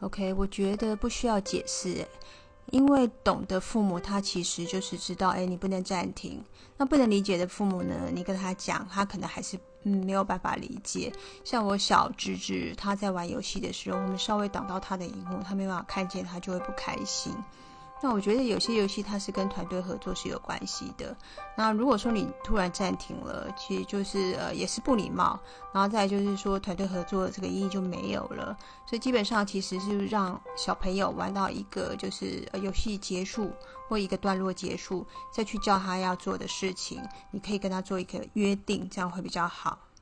OK，我觉得不需要解释，因为懂的父母他其实就是知道，哎，你不能暂停。那不能理解的父母呢，你跟他讲，他可能还是嗯没有办法理解。像我小侄子，他在玩游戏的时候，我们稍微挡到他的荧幕，他没办法看见，他就会不开心。那我觉得有些游戏它是跟团队合作是有关系的。那如果说你突然暂停了，其实就是呃也是不礼貌。然后再就是说团队合作这个意义就没有了。所以基本上其实是让小朋友玩到一个就是游戏结束或一个段落结束，再去叫他要做的事情。你可以跟他做一个约定，这样会比较好。